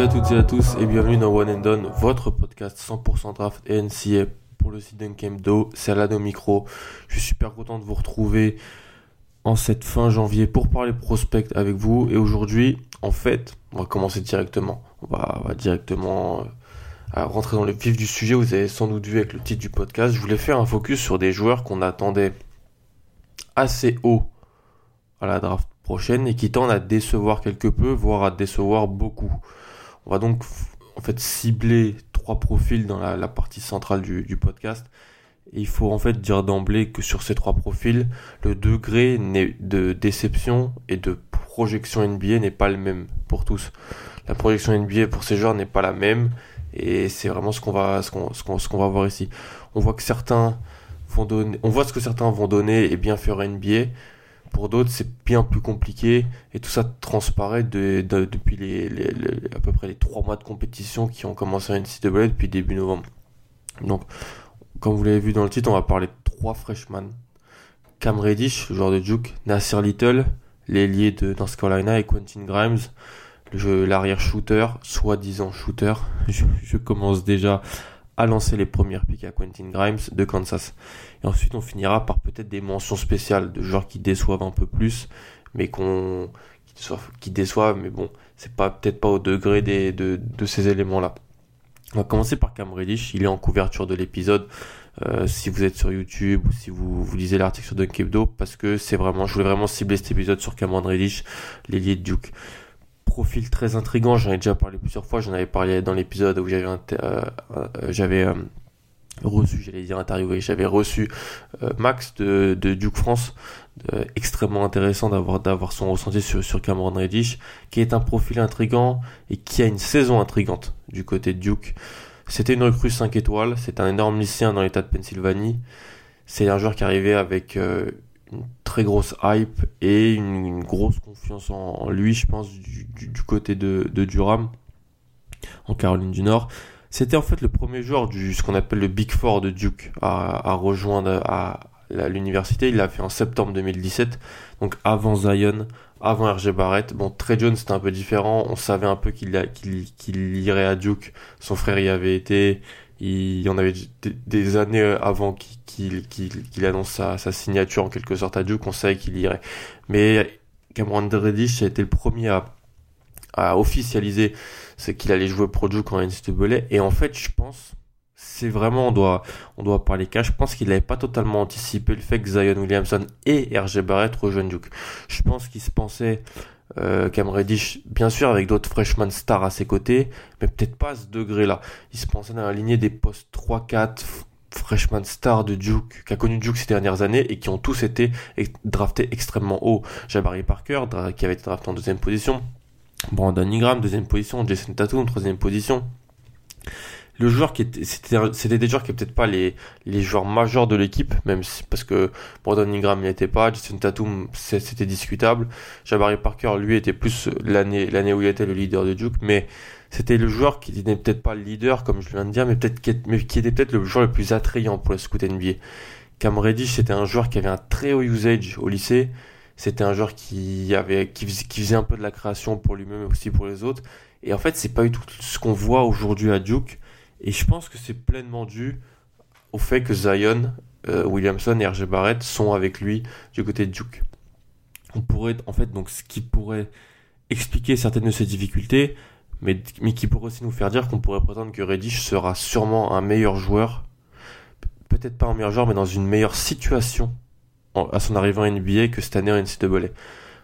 Salut à toutes et à tous et bienvenue dans One and Done, votre podcast 100% draft et NCA pour le site d'Unkemdo. C'est Alado Micro. Je suis super content de vous retrouver en cette fin janvier pour parler prospect avec vous. Et aujourd'hui, en fait, on va commencer directement. On va, on va directement euh, rentrer dans le vif du sujet. Vous avez sans doute vu avec le titre du podcast. Je voulais faire un focus sur des joueurs qu'on attendait assez haut à la draft prochaine et qui tendent à décevoir quelque peu, voire à décevoir beaucoup. On va donc en fait cibler trois profils dans la, partie centrale du, podcast. Et il faut en fait dire d'emblée que sur ces trois profils, le degré de déception et de projection NBA n'est pas le même pour tous. La projection NBA pour ces joueurs n'est pas la même et c'est vraiment ce qu'on va ce qu'on ce qu'on va voir ici. On voit que certains vont donner, on voit ce que certains vont donner et bien faire NBA, pour d'autres, c'est bien plus compliqué et tout ça transparaît de, depuis les, à peu près les trois mois de compétition qui ont commencé à NCAA depuis début novembre. Donc, comme vous l'avez vu dans le titre, on va parler de trois freshmen. Cam Reddish, le joueur de Duke, Nasir Little, l'ailier de North Carolina et Quentin Grimes, l'arrière shooter, soi-disant shooter. Je, je commence déjà à lancer les premières piques à Quentin Grimes de Kansas. Et ensuite, on finira par peut-être des mentions spéciales de joueurs qui déçoivent un peu plus, mais qu'on qui déçoivent, mais bon, c'est pas peut-être pas au degré de, de ces éléments-là. On va commencer par Cam Reddish, il est en couverture de l'épisode. Euh, si vous êtes sur YouTube ou si vous, lisez l'article sur Dunkebdo, parce que c'est vraiment, je voulais vraiment cibler cet épisode sur Cameron Reddish, l'ailier Duke profil très intrigant. J'en ai déjà parlé plusieurs fois. J'en avais parlé dans l'épisode où j'avais euh, euh, euh, reçu, j'allais dire interviewé, j'avais reçu Max de, de, Duke France. extrêmement intéressant d'avoir d'avoir son ressenti sur, sur Cameron Reddish, qui est un profil intrigant et qui a une saison intrigante du côté de Duke. C'était une recrue 5 étoiles, c'est un énorme lycéen dans l'état de Pennsylvanie. C'est un joueur qui arrivait avec très grosse hype et une, grosse confiance en, lui, je pense, du, côté de, Durham, en Caroline du Nord. C'était en fait le premier joueur du ce qu'on appelle le Big Four de Duke à, rejoindre à, l'université. Il l'a fait en septembre 2017, donc avant Zion, avant RG Barrett. Bon, Trey Jones c'était un peu différent. On savait un peu qu'il qu'il irait à Duke. Son frère y avait été. Il y en avait des années avant qu'il annonce sa, signature en quelque sorte à Duke, on savait qu'il irait. Mais Cameron Reddish a été le premier à, à officialiser c'est qu'il allait jouer pro Duke en NCAA. Et en fait, je pense, c'est vraiment, on doit, on doit parler cas. Je pense qu'il n'avait pas totalement anticipé le fait que Zion Williamson et RG Barrett rejoignent Duke. Je pense qu'il se pensait euh, Cam Reddish, bien sûr avec d'autres freshman stars à ses côtés, mais peut-être pas à ce degré-là. Il se pensait dans la lignée des postes 3-4 freshman stars de Duke, qui a connu Duke ces dernières années et qui ont tous été draftés extrêmement haut. Jabari Parker, qui avait été drafté en deuxième position. Brandon Ingram, deuxième position. Jason Tatum, troisième position le joueur qui était, c'était, des joueurs qui peut-être pas les, les joueurs majeurs de l'équipe, même si, parce que Brandon Ingram n'y était pas, Jason Tatum, c'était discutable. Jabari Parker, lui, était plus l'année, l'année où il était le leader de Duke, mais c'était le joueur qui n'était peut-être pas le leader, comme je viens de dire, mais peut-être, qui, mais qui était peut-être le joueur le plus attrayant pour le scout NBA. Cam Reddish, c'était un joueur qui avait un très haut usage au lycée. C'était un joueur qui avait, qui faisait, un peu de la création pour lui-même et aussi pour les autres. Et en fait, c'est pas du tout ce qu'on voit aujourd'hui à Duke. Et je pense que c'est pleinement dû au fait que Zion, euh, Williamson et RG Barrett sont avec lui du côté de Duke. On pourrait, en fait, donc, ce qui pourrait expliquer certaines de ces difficultés, mais, mais qui pourrait aussi nous faire dire qu'on pourrait prétendre que Reddish sera sûrement un meilleur joueur, peut-être pas un meilleur joueur, mais dans une meilleure situation à son arrivée en NBA que cette année en NCAA.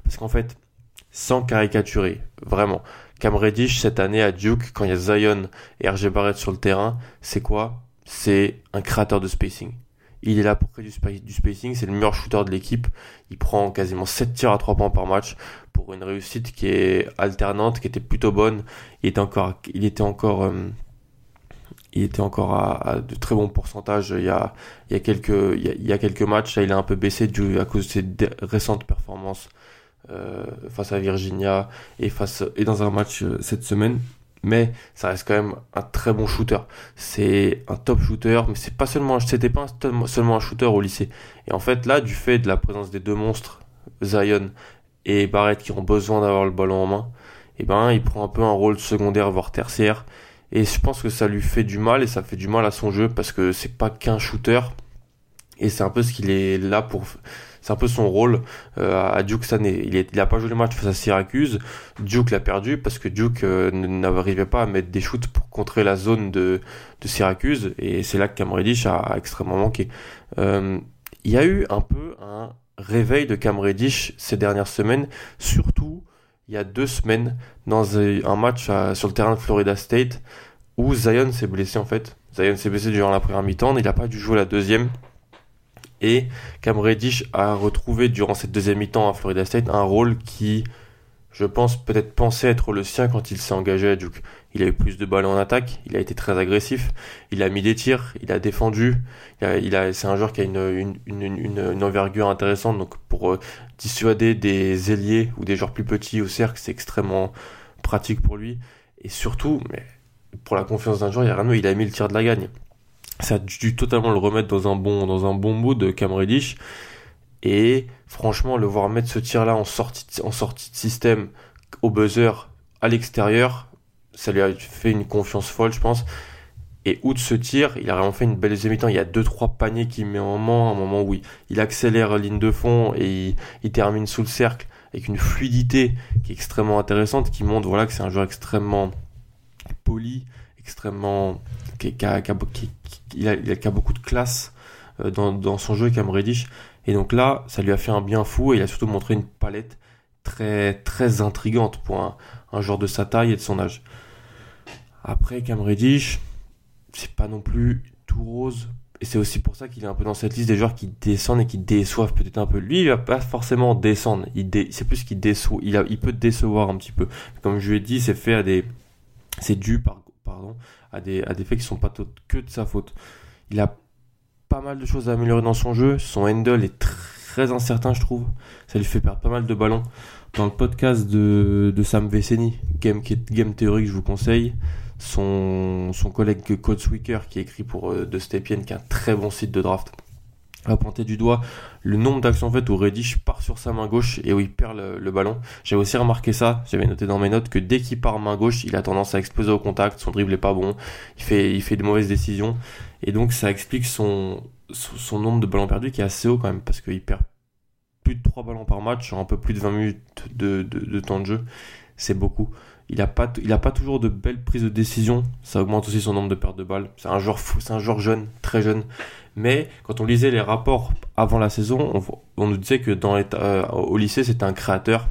Parce qu'en fait, sans caricaturer, vraiment, Cam Reddish, cette année à Duke, quand il y a Zion et RG Barrett sur le terrain, c'est quoi? C'est un créateur de spacing. Il est là pour créer du, spacing, c'est le meilleur shooter de l'équipe. Il prend quasiment 7 tirs à 3 points par match pour une réussite qui est alternante, qui était plutôt bonne. Il était encore, il était encore, euh, il était encore à, de très bons pourcentages. Il y a, quelques, il y a, quelques matchs, là, il a un peu baissé à cause de ses récentes performances face à Virginia et face et dans un match euh, cette semaine mais ça reste quand même un très bon shooter. C'est un top shooter, mais c'est pas seulement, c'était pas seulement un shooter au lycée. Et en fait, là, du fait de la présence des deux monstres, Zion et Barrett, qui ont besoin d'avoir le ballon en main, et eh ben, il prend un peu un rôle secondaire, voire tertiaire. Et je pense que ça lui fait du mal, et ça fait du mal à son jeu, parce que c'est pas qu'un shooter. Et c'est un peu ce qu'il est là pour, c'est un peu son rôle euh, à Duke cette année. Il, n'a pas joué le match face à Syracuse. Duke l'a perdu parce que Duke euh, n'arrivait pas à mettre des shoots pour contrer la zone de, Syracuse. Et c'est là que Cam Reddish a, extrêmement manqué. Euh, il y a eu un peu un réveil de Cam Reddish ces dernières semaines, surtout il y a deux semaines dans un match sur le terrain de Florida State où Zion s'est blessé en fait. Zion s'est blessé durant la première mi-temps, il n'a pas dû jouer la deuxième. Et Cam Reddish a retrouvé durant cette deuxième mi-temps à Florida State un rôle qui, je pense, peut-être pensait être le sien quand il s'est engagé à Duke. Il a eu plus de balles en attaque, il a été très agressif, il a mis des tirs, il a défendu. Il a, c'est un joueur qui a une, une, une, envergure intéressante. Donc pour euh, dissuader des ailiers ou des joueurs plus petits au cercle, c'est extrêmement pratique pour lui. Et surtout, mais pour la confiance d'un joueur, il, a rien, il a mis le tir de la gagne ça a dû totalement le remettre dans un bon, dans un bon mood, Cam Reddish. Et franchement, le voir mettre ce tir-là en sortie, en sortie de système au buzzer à l'extérieur, ça lui a fait une confiance folle, je pense. Et outre ce tir, il a vraiment fait une belle deuxième temps Il y a deux trois paniers qu'il met en main, un moment où il, accélère ligne de fond et il, termine sous le cercle avec une fluidité qui est extrêmement intéressante, qui montre voilà que c'est un joueur extrêmement poli, extrêmement qui, qui, qui, il, a, il a beaucoup de classe euh, dans, dans son jeu, Cam Reddish. Et donc là, ça lui a fait un bien fou et il a surtout montré une palette très très intrigante pour un, un joueur de sa taille et de son âge. Après, Cam Reddish, c'est pas non plus tout rose. Et c'est aussi pour ça qu'il est un peu dans cette liste des joueurs qui descendent et qui déçoivent peut-être un peu. Lui, il va pas forcément descendre. Il C'est plus qu'il déçoit. Il, a... il peut décevoir un petit peu. Comme je lui ai dit, c'est fait à des. C'est dû par... à des, faits qui sont pas que de sa faute. Il a pas mal de choses à améliorer dans son jeu. Son handle est très incertain, je trouve. Ça lui fait perdre pas mal de ballons. Dans le podcast de, Sam Veceni, Game, Game je vous conseille, son, collègue Code Sweaker qui écrit pour euh, De Stepien, qui est un très bon site de draft, a pointé du doigt le nombre d'actions faites où Reddish part sur sa main gauche et où il perd le, ballon. J'avais aussi remarqué ça, j'avais noté dans mes notes que dès qu'il part main gauche, il a tendance à exploser au contact, son dribble est pas bon, il fait, il fait de mauvaises décisions. Et donc ça explique son, son, nombre de ballons perdus qui est assez haut quand même, parce qu'il perd plus de 3 ballons par match sur un peu plus de 20 minutes de, de, temps de jeu. C'est beaucoup. Il n'a pas, il a pas toujours de belles prises de décision. Ça augmente aussi son nombre de pertes de balles. C'est un joueur fou, c'est un joueur jeune, très jeune. Mais quand on lisait les rapports avant la saison, on, nous disait que dans euh, au lycée, c'était un créateur.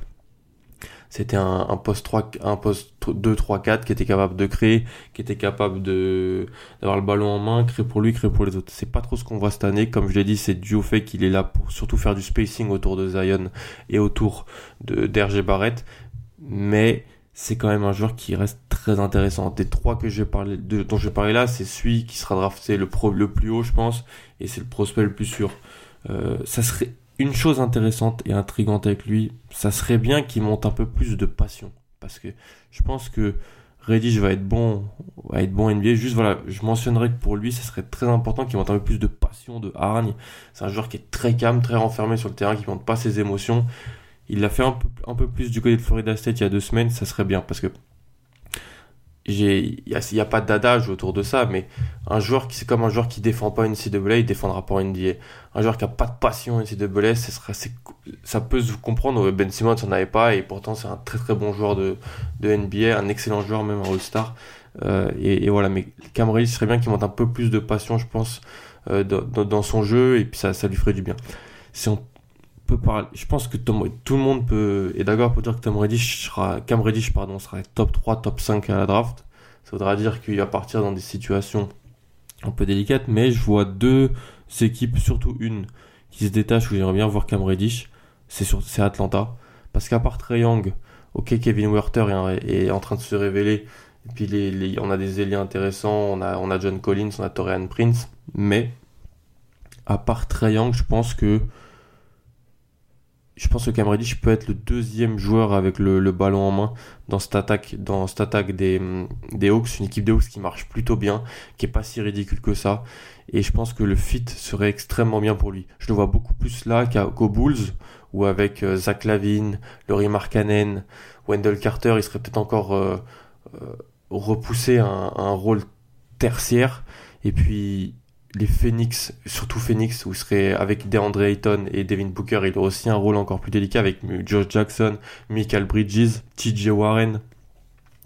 C'était un, un, poste 3, un poste 2, 3, 4 qui était capable de créer, qui était capable de, d'avoir le ballon en main, créer pour lui, créer pour les autres. C'est pas trop ce qu'on voit cette année. Comme je l'ai dit, c'est dû au fait qu'il est là pour surtout faire du spacing autour de Zion et autour de, d'RG Barrett. Mais, c'est quand même un joueur qui reste très intéressant. Des trois que je vais parler, de, dont je vais parler là, c'est celui qui sera drafté le plus haut, je pense, et c'est le prospect le plus sûr. Euh, ça serait une chose intéressante et intrigante avec lui, ça serait bien qu'il monte un peu plus de passion, parce que je pense que Reddish va être bon, va être bon NBA. Juste voilà, je mentionnerai que pour lui, ça serait très important qu'il monte un peu plus de passion, de hargne. C'est un joueur qui est très calme, très renfermé sur le terrain, qui monte pas ses émotions il l'a fait un peu, un plus du côté de Florida State il y a deux semaines, ça serait bien parce que il n'y a, pas d'adage autour de ça, mais un joueur qui c'est comme un joueur qui défend pas une CWA, il défendra pas une NBA. Un joueur qui a pas de passion une CWA, ça ça peut se comprendre. Ben Simmons n'en avait pas et pourtant c'est un très très bon joueur de, NBA, un excellent joueur même en All-Star. Euh, et, voilà, mais Cameron serait bien qu'il monte un peu plus de passion, je pense, euh, dans, son jeu et puis ça, ça lui ferait du bien. Je pense que tout le monde peut est d'accord pour dire que Tom Reddish sera, Cam Reddish pardon, sera top 3, top 5 à la draft. Ça voudra dire qu'il va partir dans des situations un peu délicates, mais je vois deux équipes, surtout une, qui se détache où j'aimerais bien voir Cam Reddish. C'est c'est Atlanta. Parce qu'à part Trey Young, ok, Kevin Werther est, en train de se révéler. Et puis on a des ailiers intéressants, on a, on a John Collins, on a Torian Prince. Mais à part Trey Young, je pense que je pense que Cam Reddish peut être le deuxième joueur avec le, ballon en main dans cette attaque, dans cette attaque des, des Hawks, une équipe des Hawks qui marche plutôt bien, qui est pas si ridicule que ça. Et je pense que le fit serait extrêmement bien pour lui. Je le vois beaucoup plus là qu'aux Bulls, ou avec euh, Zach Lavine, Laurie Markkanen, Wendell Carter, il serait peut-être encore euh, euh, repoussé à un, rôle tertiaire. Et puis les Phoenix, surtout Phoenix, où il serait avec DeAndre Ayton et Devin Booker, il aurait aussi un rôle encore plus délicat avec George Jackson, Michael Bridges, TJ Warren.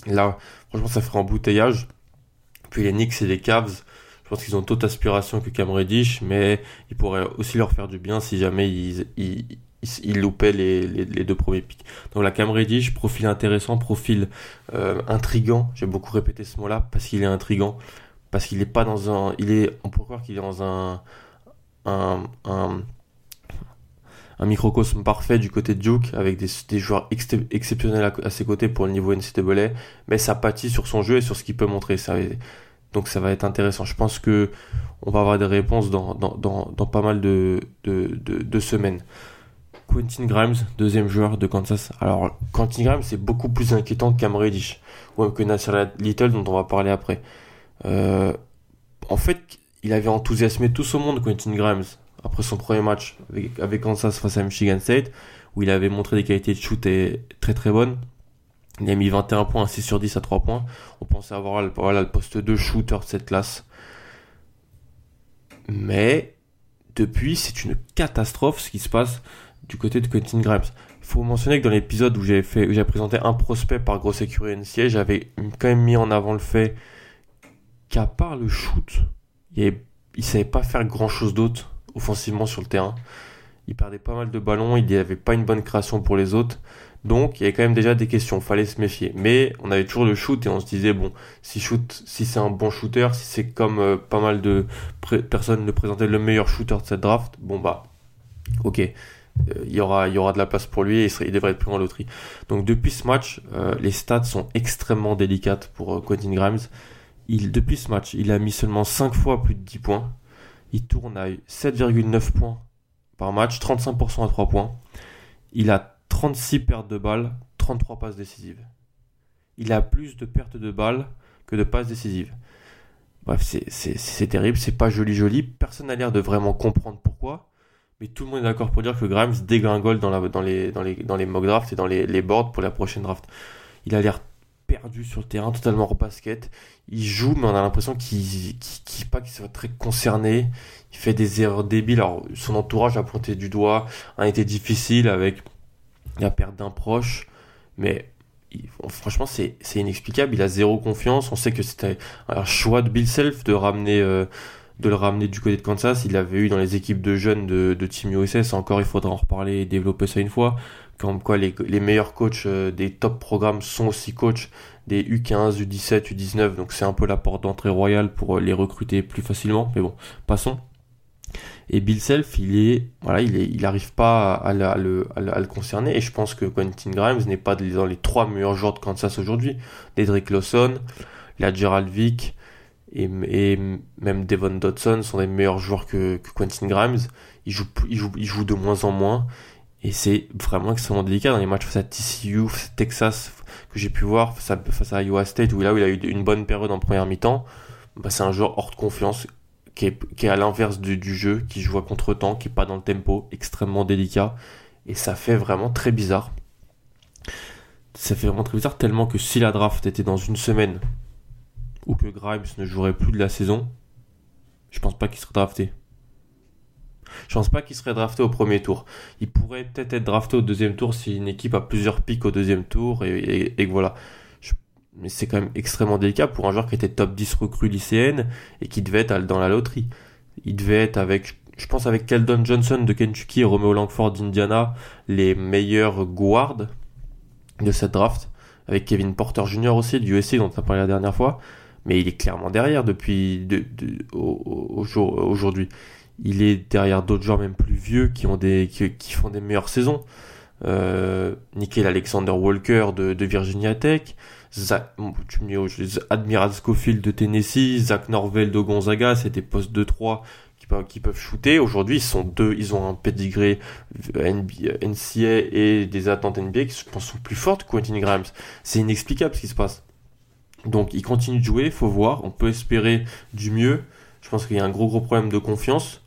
Là, franchement, ça ferait embouteillage. Puis les Knicks et les Cavs, je pense qu'ils ont toute aspiration que Cam Reddish, mais il pourrait aussi leur faire du bien si jamais ils, ils, loupaient les, les, deux premiers pics. Donc la Cam Reddish, profil intéressant, profil euh, intrigant. J'ai beaucoup répété ce mot-là parce qu'il est intrigant parce qu'il est pas dans un, il est, on peut croire qu'il est dans un, un, microcosme parfait du côté de Duke avec des, joueurs exceptionnels à, ses côtés pour le niveau NCAA, mais ça pâtit sur son jeu et sur ce qu'il peut montrer. Donc ça va être intéressant. Je pense que on va avoir des réponses dans, dans, pas mal de, de, de, semaines. Quentin Grimes, deuxième joueur de Kansas. Alors, Quentin Grimes, c'est beaucoup plus inquiétant Reddish, ou que Nasser Little, dont on va parler après. Euh, en fait, il avait enthousiasmé tout ce monde, Quentin Grimes, après son premier match avec, Kansas face à Michigan State, où il avait montré des qualités de shoot très très bonnes. Il a mis 21 points, 6 sur 10 à 3 points. On pensait avoir le poste de shooter de cette classe. Mais depuis, c'est une catastrophe ce qui se passe du côté de Quentin Grimes. Il faut mentionner que dans l'épisode où j'ai présenté un prospect par grosse écurie NCA, j'avais quand même mis en avant le fait qu'à part le shoot, il, ne savait pas faire grand chose d'autre offensivement sur le terrain. Il perdait pas mal de ballons, il n'y avait pas une bonne création pour les autres. Donc il y avait quand même déjà des questions, fallait se méfier. Mais on avait toujours le shoot et on se disait bon, si si c'est un bon shooter, si c'est comme euh, pas mal de personnes le présentaient le meilleur shooter de cette draft, bon bah, ok, euh, il y aura il y aura de la place pour lui et il, devrait être pris en loterie. Donc depuis ce match, euh, les stats sont extrêmement délicates pour Quentin Grimes depuis ce match, il a mis seulement 5 fois plus de 10 points. Il tourne à 7,9 points par match, 35% à 3 points. Il a 36 pertes de balles, 33 passes décisives. Il a plus de pertes de balles que de passes décisives. Bref, c'est terrible, c'est pas joli joli. Personne n'a l'air de vraiment comprendre pourquoi. Mais tout le monde est d'accord pour dire que Grimes dégringole dans, dans, les, dans, les, dans les mock drafts et dans les, les boards pour la prochaine draft. Il a l'air perdu sur le terrain, totalement hors basket. Il joue, mais on a l'impression qu'il qu pas qu'il soit très concerné. Il fait des erreurs débiles. Alors, son entourage a pointé du doigt, a été difficile avec la perte d'un proche, mais franchement, c'est inexplicable. Il a zéro confiance. On sait que c'était un choix de Bill Self de ramener. Euh, de le ramener du côté de Kansas. Il l'avait eu dans les équipes de jeunes de, de Team USS. Encore, il faudra en reparler et développer ça une fois comme quoi les, meilleurs coachs euh, des top programmes sont aussi coachs des U15, U17, U19, donc c'est un peu la porte d'entrée royale pour euh, les recruter plus facilement. Mais bon, passons. Et Bill Self, il est, il arrive pas à, le, concerner. Et je pense que Quentin Grimes n'est pas dans les trois meilleurs joueurs de Kansas aujourd'hui. Dedrick Lawson, la Gerald Vick et, même Devon Dodson sont des meilleurs joueurs que, que Quentin Grimes. Il joue, il joue de moins en moins. Et c'est vraiment extrêmement délicat dans les matchs face à TCU, Texas, que j'ai pu voir face à, Iowa State, où là où il a eu une bonne période en première mi-temps. Bah, c'est un joueur hors de confiance, qui est, à l'inverse du, du, jeu, qui joue à contre-temps, qui est pas dans le tempo, extrêmement délicat. Et ça fait vraiment très bizarre. Ça fait vraiment très bizarre, tellement que si la draft était dans une semaine, ou que Grimes ne jouerait plus de la saison, je pense pas qu'il serait drafté. Je pense pas qu'il serait drafté au premier tour. Il pourrait peut-être être drafté au deuxième tour si une équipe a plusieurs pics au deuxième tour et, et, voilà. mais c'est quand même extrêmement délicat pour un joueur qui était top 10 recrue lycéenne et qui devait être dans la loterie. Il devait être avec, je pense avec Keldon Johnson de Kentucky et Romeo Langford d'Indiana, les meilleurs guards de cette draft, avec Kevin Porter Jr. aussi du USC dont on a parlé la dernière fois, mais il est clairement derrière depuis de, aujourd'hui. Il est derrière d'autres joueurs même plus vieux qui ont des qui, font des meilleures saisons. Euh, Nickel Alexander Walker de, Virginia Tech, tu me Admiral Schofield de Tennessee, Zach Norvell de Gonzaga, c'était poste 2-3 qui peuvent shooter. Aujourd'hui, ils sont deux, ils ont un pedigree NCA et des attentes NBA qui, sont plus fortes que Quentin Grimes. C'est inexplicable ce qui se passe. Donc, il continue de jouer, faut voir. On peut espérer du mieux. Je pense qu'il y a un gros, gros problème de confiance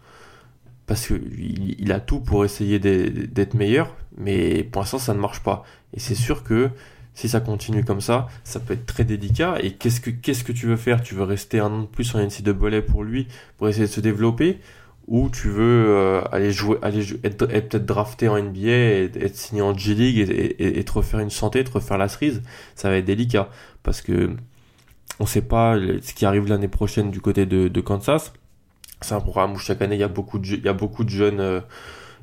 parce qu'il il a tout pour essayer d'être meilleur, mais pour l'instant, ça ne marche pas. Et c'est sûr que si ça continue comme ça, ça peut être très délicat. Et qu'est-ce que, que tu veux faire? Tu veux rester un an de plus en NCAA pour lui, pour essayer de se développer? Ou tu veux euh, aller jouer, aller être, peut-être drafté en NBA, et, être signé en G League et, et, te refaire une santé, te refaire la cerise, ça va être délicat parce que on sait pas ce qui arrive l'année prochaine du côté de Kansas. C'est un programme où chaque année il y a beaucoup de, jeunes euh,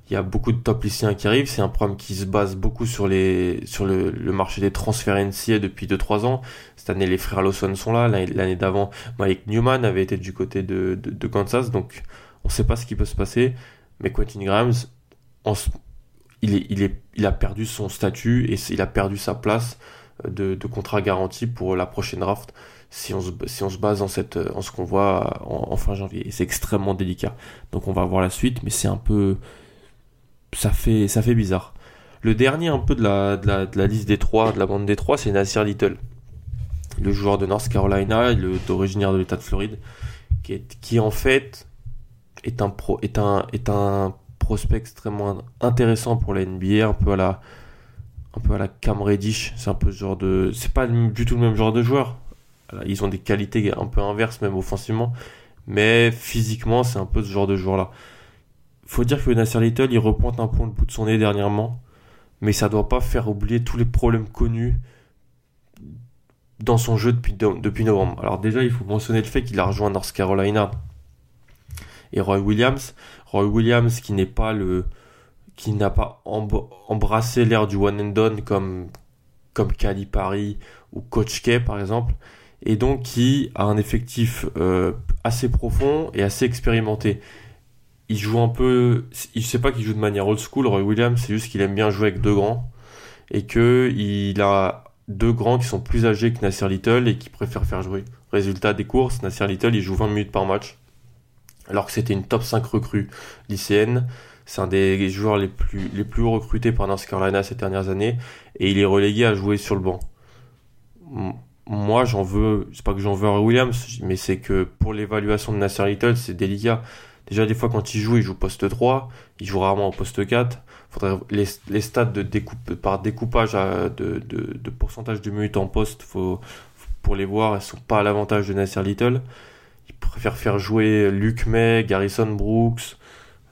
il y a beaucoup de top lycéens qui arrivent. C'est un programme qui se base beaucoup sur les sur le, marché des transferts NCA depuis 2-3 ans. Cette année, les frères Lawson sont là. L'année d'avant, Mike Newman avait été du côté de, de, Kansas. Donc, on ne sait pas ce qui peut se passer. Mais Quentin Grimes, il, est, il a perdu son statut et il a perdu sa place euh, de, de contrat garanti pour la prochaine draft si on se, si on se base en, cette, en ce qu'on voit en, en fin janvier. C'est extrêmement délicat. Donc on va voir la suite, mais c'est un peu, ça fait, ça fait bizarre. Le dernier un peu de la, de la, liste des trois, de la bande des trois, c'est Nasir Little. Le joueur de North Carolina, originaire de l'État de Floride, qui, est, qui en fait est un, pro, est, un, est un prospect extrêmement intéressant pour la NBA, un peu à la, un peu à la Cam Reddish. C'est un peu ce genre de. C'est pas du tout le même genre de joueur. Ils ont des qualités un peu inverses, même offensivement. Mais physiquement, c'est un peu ce genre de joueur-là faut dire que Nasser Little, il repointe un peu le bout de son nez dernièrement, mais ça doit pas faire oublier tous les problèmes connus dans son jeu depuis, depuis novembre. Alors déjà, il faut mentionner le fait qu'il a rejoint North Carolina et Roy Williams. Roy Williams qui n'est pas le qui n'a pas embrassé l'ère du one and done comme comme Paris ou Coach K par exemple et donc qui a un effectif euh, assez profond et assez expérimenté il joue un peu. Je sais pas qu'il joue de manière old school, Roy Williams, c'est juste qu'il aime bien jouer avec deux grands. Et que il a deux grands qui sont plus âgés que Nasser Little et qui préfèrent faire jouer. Résultat des courses, Nasser Little, il joue 20 minutes par match. Alors que c'était une top 5 recrue lycéenne. C'est un des joueurs les plus, les plus recrutés par North Carolina ces dernières années. Et il est relégué à jouer sur le banc. Moi, j'en veux, c'est pas que j'en veux à Williams, mais c'est que pour l'évaluation de Nasser Little, c'est délicat. Déjà, des fois, quand il joue, il joue poste 3, il joue rarement au poste 4. Faudrait, les, les stats de découpe, par découpage de, de, de, pourcentage de minutes en poste, faut, pour les voir, elles sont pas à l'avantage de Nasser Little. Il préfère faire jouer Luke May, Garrison Brooks,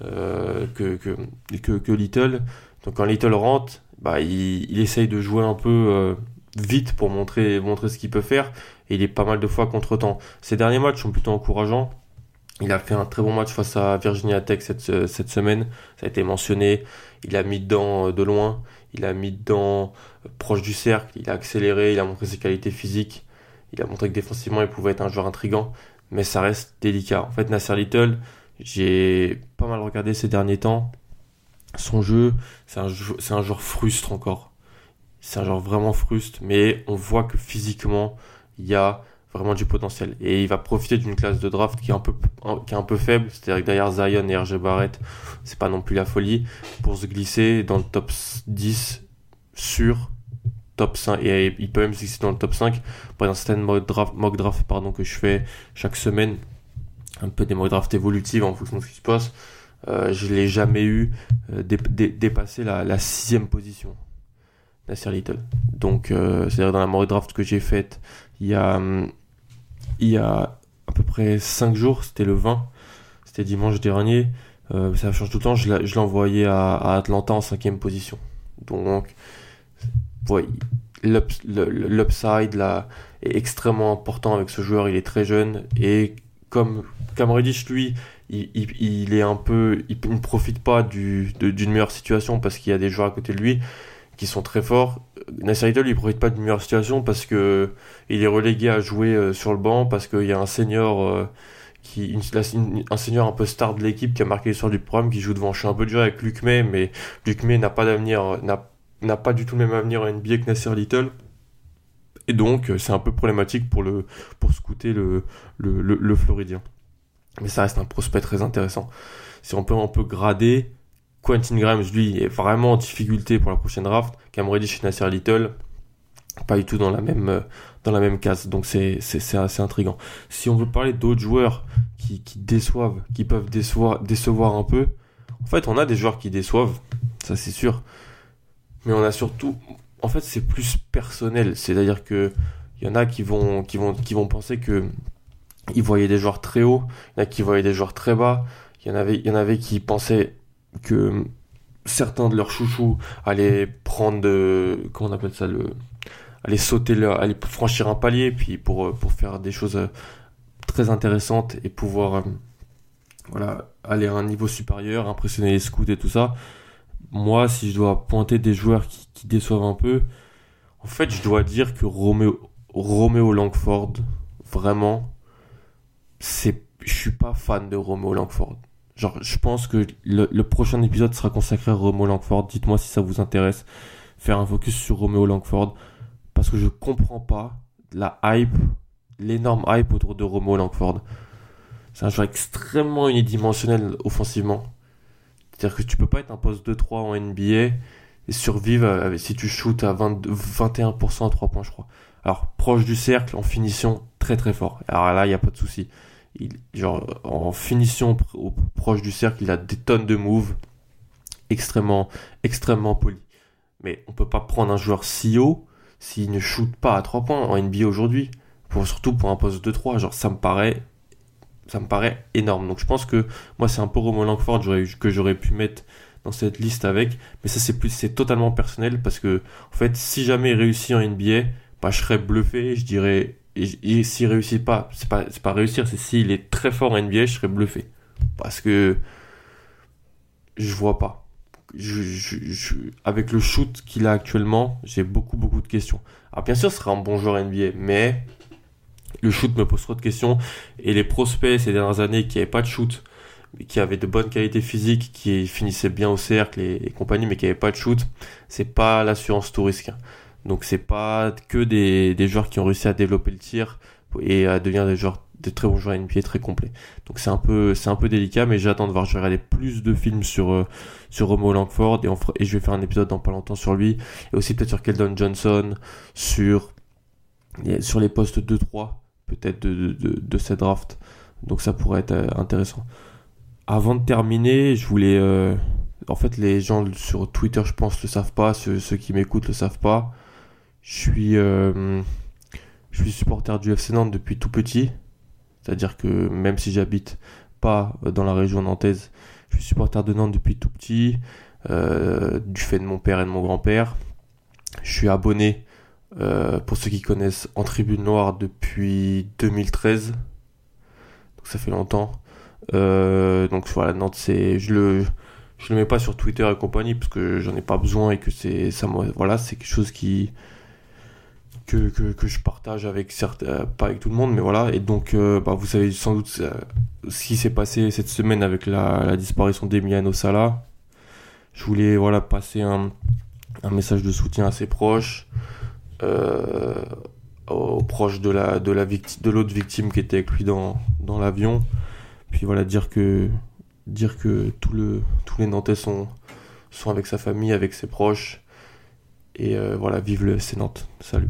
euh, que, que, que, que, Little. Donc quand Little rentre, bah, il, il essaye de jouer un peu euh, vite pour montrer, montrer ce qu'il peut faire. Et il est pas mal de fois contre-temps. Ces derniers matchs sont plutôt encourageants. Il a fait un très bon match face à Virginia Tech cette, euh, cette semaine. Ça a été mentionné. Il a mis dedans euh, de loin. Il a mis dedans euh, proche du cercle. Il a accéléré. Il a montré ses qualités physiques. Il a montré que défensivement, il pouvait être un joueur intrigant. Mais ça reste délicat. En fait, Nasser Little, j'ai pas mal regardé ces derniers temps. Son jeu, c'est un, c'est un joueur frustre encore. C'est un joueur vraiment frustre. Mais on voit que physiquement, il y a vraiment du potentiel. Et il va profiter d'une classe de draft qui est un peu, qui est un peu faible, c'est-à-dire que derrière Zion et RG Barrett, c'est pas non plus la folie, pour se glisser dans le top 10 sur top 5, et il peut même se glisser dans le top 5, par un certain mock draft, mock draft pardon, que je fais chaque semaine, un peu des mock draft évolutives en fonction de ce qui se passe, euh, je l'ai jamais eu euh, dépasser la, la sixième position. Nasser Little. Donc, euh, c'est-à-dire dans la mock draft que j'ai faite il y a, il y a à peu près 5 jours, c'était le 20, c'était dimanche dernier, euh, ça change tout le temps, je l'ai envoyé à, Atlanta en cinquième position. Donc, ouais, l'upside là est extrêmement important avec ce joueur, il est très jeune et comme Cam Reddish lui, il, est un peu, il, ne profite pas du, d'une meilleure situation parce qu'il y a des joueurs à côté de lui qui sont très forts. Nasser Little, il profite pas d'une meilleure situation parce que il est relégué à jouer euh, sur le banc parce qu'il y a un senior euh, qui, un senior un peu star de l'équipe qui a marqué l'histoire du programme qui joue devant. Je suis un peu dur avec Luc May, mais Luc May n'a pas d'avenir, n'a, pas du tout le même avenir en NBA que Nasser Little. Et donc, c'est un peu problématique pour le, pour scouter le, le, le, le Floridien. Mais ça reste un prospect très intéressant. Si on peut un peu grader, Quentin Grimes, lui, est vraiment en difficulté pour la prochaine draft. Cam Reddish et Nasser Little, pas du tout dans la même, euh, dans la même case. Donc c'est, c'est, assez intriguant. Si on veut parler d'autres joueurs qui, qui déçoivent, qui peuvent décevoir, décevoir un peu, en fait, on a des joueurs qui déçoivent, ça c'est sûr. Mais on a surtout, en fait, c'est plus personnel. C'est-à-dire que il y en a qui vont, qui vont, qui vont penser que ils voyaient des joueurs très hauts, il y en a qui voyaient des joueurs très bas, il avait, il y en avait qui pensaient que certains de leurs chouchous allaient prendre de, comment on appelle ça, le, aller sauter leur, aller franchir un palier, puis pour, pour faire des choses euh, très intéressantes et pouvoir, euh, voilà, aller à un niveau supérieur, impressionner les scouts et tout ça. Moi, si je dois pointer des joueurs qui, déçoivent un peu, en fait, je dois dire que Roméo, Roméo Langford, vraiment, c'est, je suis pas fan de Romo Langford. Genre, je pense que le, prochain épisode sera consacré à Romo Langford. Dites-moi si ça vous intéresse. Faire un focus sur Romeo Langford. Parce que je comprends pas la hype, l'énorme hype autour de Romeo Langford. C'est un joueur extrêmement unidimensionnel offensivement. C'est-à-dire que tu peux pas être un poste 2-3 en NBA et survivre si tu shootes à 21% à 3 points, je crois. Alors, proche du cercle, en finition, très très fort. Alors là, il n'y a pas de souci. En finition proche du cercle, il a des tonnes de moves extrêmement, extrêmement polis. Mais on peut pas prendre un joueur si haut s'il ne shoot pas à 3 points en NBA aujourd'hui. Pour, surtout pour un poste de 3. Genre, ça me paraît, ça me paraît énorme. Donc je pense que moi, c'est un peu Romo Langford que j'aurais pu mettre dans cette liste avec. Mais ça, c'est plus, c'est totalement personnel parce que, en fait, si jamais il réussit en NBA, bah, je serais bluffé, je dirais, et, s'il réussit pas, c'est pas, pas réussir, c'est s'il est très fort en NBA, je serais bluffé. Parce que, je vois pas. Avec le shoot qu'il a actuellement, j'ai beaucoup, beaucoup de questions. Alors, bien sûr, ce sera un bon joueur NBA, mais le shoot me pose trop de questions. Et les prospects ces dernières années qui n'avaient pas de shoot, qui avaient de bonnes qualités physiques, qui finissaient bien au cercle et, compagnie, mais qui n'avaient pas de shoot, c'est pas l'assurance tout risque. Donc c'est pas que des, joueurs qui ont réussi à développer le tir et à devenir des joueurs des très bons joueurs NBA très complets. Donc c'est un peu délicat mais j'attends de voir je vais regarder plus de films sur euh, Romo Langford et, je vais faire un épisode dans pas longtemps sur lui et aussi peut-être sur Keldon Johnson sur les postes 2 3 peut-être de, de, de, cette draft. Donc ça pourrait être euh, intéressant. Avant de terminer, je voulais euh, en fait les gens sur Twitter je pense le savent pas, ceux, ceux qui m'écoutent le savent pas. Je suis, euh, je suis supporter du FC Nantes depuis tout petit. C'est-à-dire que même si j'habite pas dans la région nantaise, je suis supporter de Nantes depuis tout petit, euh, du fait de mon père et de mon grand-père. Je suis abonné, euh, pour ceux qui connaissent, en Tribune Noire depuis 2013. Donc ça fait longtemps. donc voilà, Nantes, c'est, je le, je le mets pas sur Twitter et compagnie parce que j'en ai pas besoin et que c'est ça, voilà, c'est quelque chose qui, que, que, je partage avec certains, euh, pas avec tout le monde, mais voilà. Et donc, euh, bah, vous savez sans doute euh, ce qui s'est passé cette semaine avec la, disparition d'Emiliano Sala. Je voulais voilà passer un, un message de soutien à ses proches, aux proches de la de la victime, de l'autre victime qui était avec lui dans dans l'avion. Puis voilà dire que dire que tout le tous les Nantais sont sont avec sa famille, avec ses proches. Et voilà, vive le Nantes. Salut.